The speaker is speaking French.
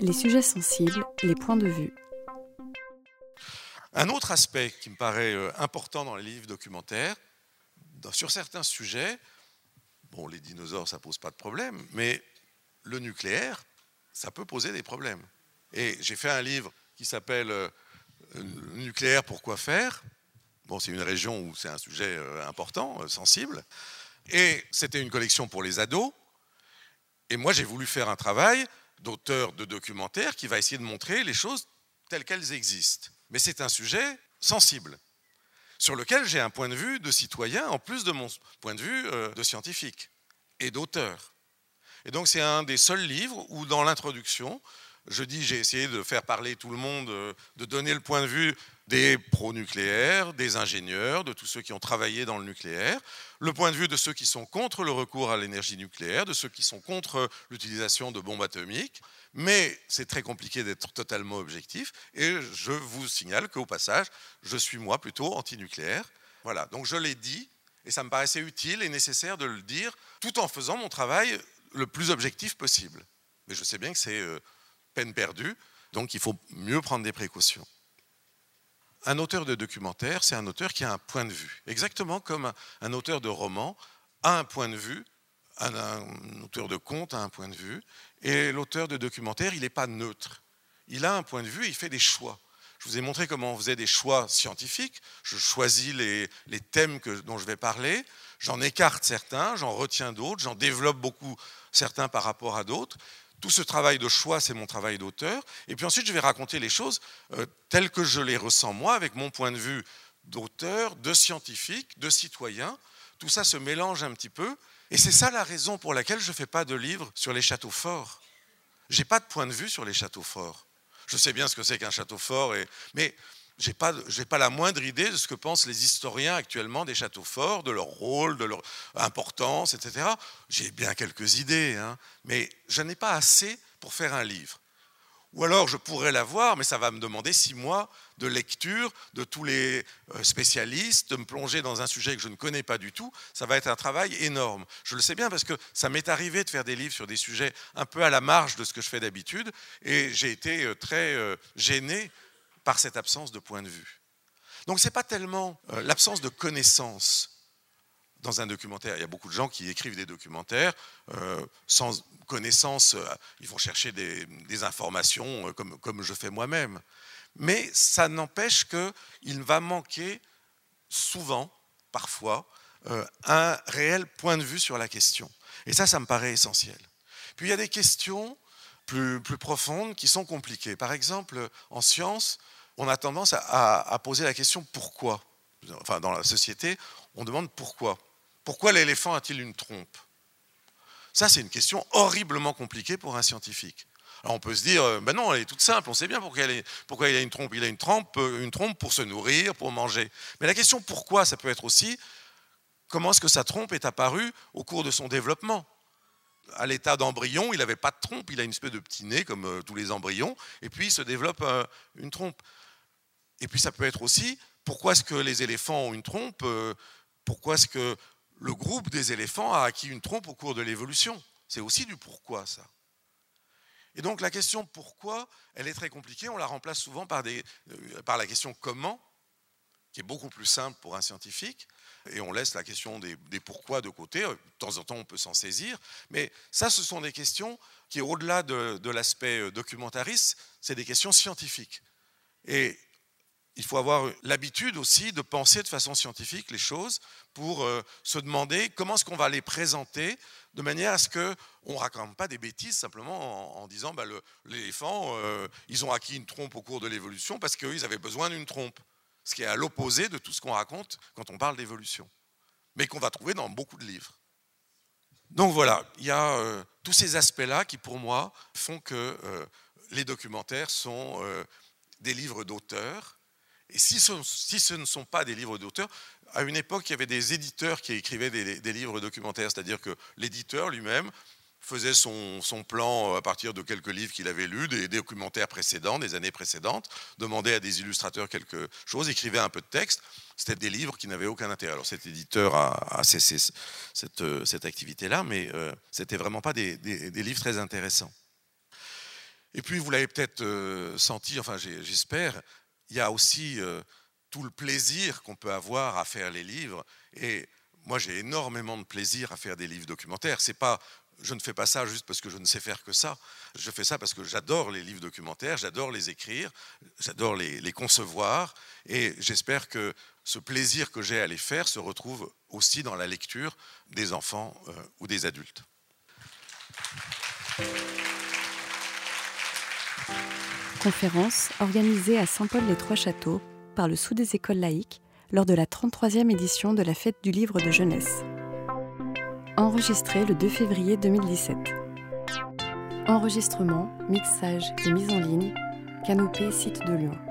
Les sujets sensibles, les points de vue. Un autre aspect qui me paraît euh, important dans les livres documentaires, sur certains sujets, les dinosaures, ça pose pas de problème, mais le nucléaire, ça peut poser des problèmes. Et j'ai fait un livre qui s'appelle euh, Nucléaire, pourquoi faire? Bon, c'est une région où c'est un sujet euh, important, sensible. Et c'était une collection pour les ados. Et moi, j'ai voulu faire un travail d'auteur de documentaire qui va essayer de montrer les choses telles qu'elles existent. Mais c'est un sujet sensible, sur lequel j'ai un point de vue de citoyen, en plus de mon point de vue euh, de scientifique et d'auteur. Et donc c'est un des seuls livres où dans l'introduction, je dis j'ai essayé de faire parler tout le monde, euh, de donner le point de vue des pro-nucléaires, des ingénieurs, de tous ceux qui ont travaillé dans le nucléaire, le point de vue de ceux qui sont contre le recours à l'énergie nucléaire, de ceux qui sont contre l'utilisation de bombes atomiques. Mais c'est très compliqué d'être totalement objectif. Et je vous signale qu'au passage, je suis moi plutôt anti-nucléaire. Voilà, donc je l'ai dit, et ça me paraissait utile et nécessaire de le dire, tout en faisant mon travail le plus objectif possible. Mais je sais bien que c'est euh, peine perdue, donc il faut mieux prendre des précautions un auteur de documentaire, c'est un auteur qui a un point de vue. Exactement comme un auteur de roman a un point de vue, un, auteur de conte a un point de vue, et l'auteur de documentaire, il n'est pas neutre. Il a un point de vue il fait des choix. Je vous ai montré comment on faisait des choix scientifiques. Je choisis les, thèmes dont je vais parler, j'en écarte certains, j'en retiens d'autres, j'en développe beaucoup certains par rapport à d'autres. Tout ce travail de choix, c'est mon travail d'auteur. Et puis ensuite, je vais raconter les choses euh, telles que je les ressens moi, avec mon point de vue d'auteur, de scientifique, de citoyen. Tout ça se mélange un petit peu. Et c'est ça la raison pour laquelle je ne fais pas de livre sur les châteaux forts. Je n'ai pas de point de vue sur les châteaux forts. Je sais bien ce que c'est qu'un château fort, et... mais je n'ai pas, pas, la moindre idée de ce que pensent les historiens actuellement des châteaux forts, de leur rôle, de leur importance, etc. J'ai bien quelques idées, hein, mais je n'ai pas assez pour faire un livre. Ou alors je pourrais l'avoir, mais ça va me demander six mois de lecture de tous les euh, spécialistes, de me plonger dans un sujet que je ne connais pas du tout. Ça va être un travail énorme. Je le sais bien parce que ça m'est arrivé de faire des livres sur des sujets un peu à la marge de ce que je fais d'habitude, et j'ai été euh, très euh, gêné par cette absence de point de vue. Donc ce n'est pas tellement euh, l'absence de connaissance dans un documentaire. Il y a beaucoup de gens qui écrivent des documentaires euh, sans connaissance, euh, ils vont chercher des, informations comme, comme, je fais moi-même. Mais ça n'empêche qu'il va manquer souvent, parfois, un réel point de vue sur la question. Et ça, ça me paraît essentiel. Puis il y a des questions plus, profondes qui sont compliquées. Par exemple, en science, on a tendance à, poser la question pourquoi? Enfin, dans la société, on demande pourquoi? Pourquoi l'éléphant a-t-il une trompe? Ça, c'est une question horriblement compliquée pour un scientifique. Alors on peut se dire, euh, ben non, elle est toute simple, on sait bien pourquoi, pourquoi il a une trompe. Il a une trompe, euh, une trompe pour se nourrir, pour manger. Mais la question pourquoi, ça peut être aussi, comment est-ce que sa trompe est apparue au cours de son développement? À l'état d'embryon, il n'avait pas de trompe, il a une espèce de petit nez comme euh, tous les embryons, et puis il se développe une trompe. Et puis ça peut être aussi, pourquoi est-ce que les éléphants ont une trompe euh, Pourquoi est-ce que le groupe des éléphants a acquis une trompe au cours de l'évolution? C'est aussi du pourquoi, ça. Et donc la question pourquoi, elle est très compliquée. On la remplace souvent par, euh, par la question comment, qui est beaucoup plus simple pour un scientifique. Et on laisse la question des, pourquoi de côté. De temps en temps, on peut s'en saisir. Mais ça, ce sont des questions qui, au-delà de, l'aspect euh, documentariste, c'est des questions scientifiques. Et il faut avoir l'habitude aussi de penser de façon scientifique les choses pour euh, se demander comment est-ce qu'on va les présenter de manière à ce qu'on ne raconte pas des bêtises simplement en, disant bah, l'éléphant, euh, ils ont acquis une trompe au cours de l'évolution parce qu'ils avaient besoin d'une trompe. Ce qui est à l'opposé de tout ce qu'on raconte quand on parle d'évolution, mais qu'on va trouver dans beaucoup de livres. Donc voilà, il y a euh, tous ces aspects-là qui, pour moi, font que les documentaires sont des livres d'auteurs et si ce, ne sont pas des livres d'auteur, à une époque, il y avait des éditeurs qui écrivaient des, livres documentaires, c'est-à-dire que l'éditeur lui-même faisait son, plan à partir de quelques livres qu'il avait lus, des, documentaires précédents, des années précédentes, demandait à des illustrateurs quelque chose, écrivait un peu de texte. C'était des livres qui n'avaient aucun intérêt. Alors cet éditeur a, cessé cette, activité-là, mais euh, c'était vraiment pas des livres très intéressants. Et puis, vous l'avez peut-être euh, senti, enfin j'espère, il y a aussi euh, tout le plaisir qu'on peut avoir à faire les livres. Et moi, j'ai énormément de plaisir à faire des livres documentaires. C'est pas, je ne fais pas ça juste parce que je ne sais faire que ça. Je fais ça parce que j'adore les livres documentaires, j'adore les écrire, j'adore les, concevoir. Et j'espère que ce plaisir que j'ai à les faire se retrouve aussi dans la lecture des enfants euh, ou des adultes. Conférence organisée à Saint-Paul-les-Trois-Châteaux par le Sous des écoles laïques lors de la 33e édition de la Fête du livre de jeunesse. Enregistré le 2 février 2017. Enregistrement, mixage et mise en ligne, Canopée Site de Lyon.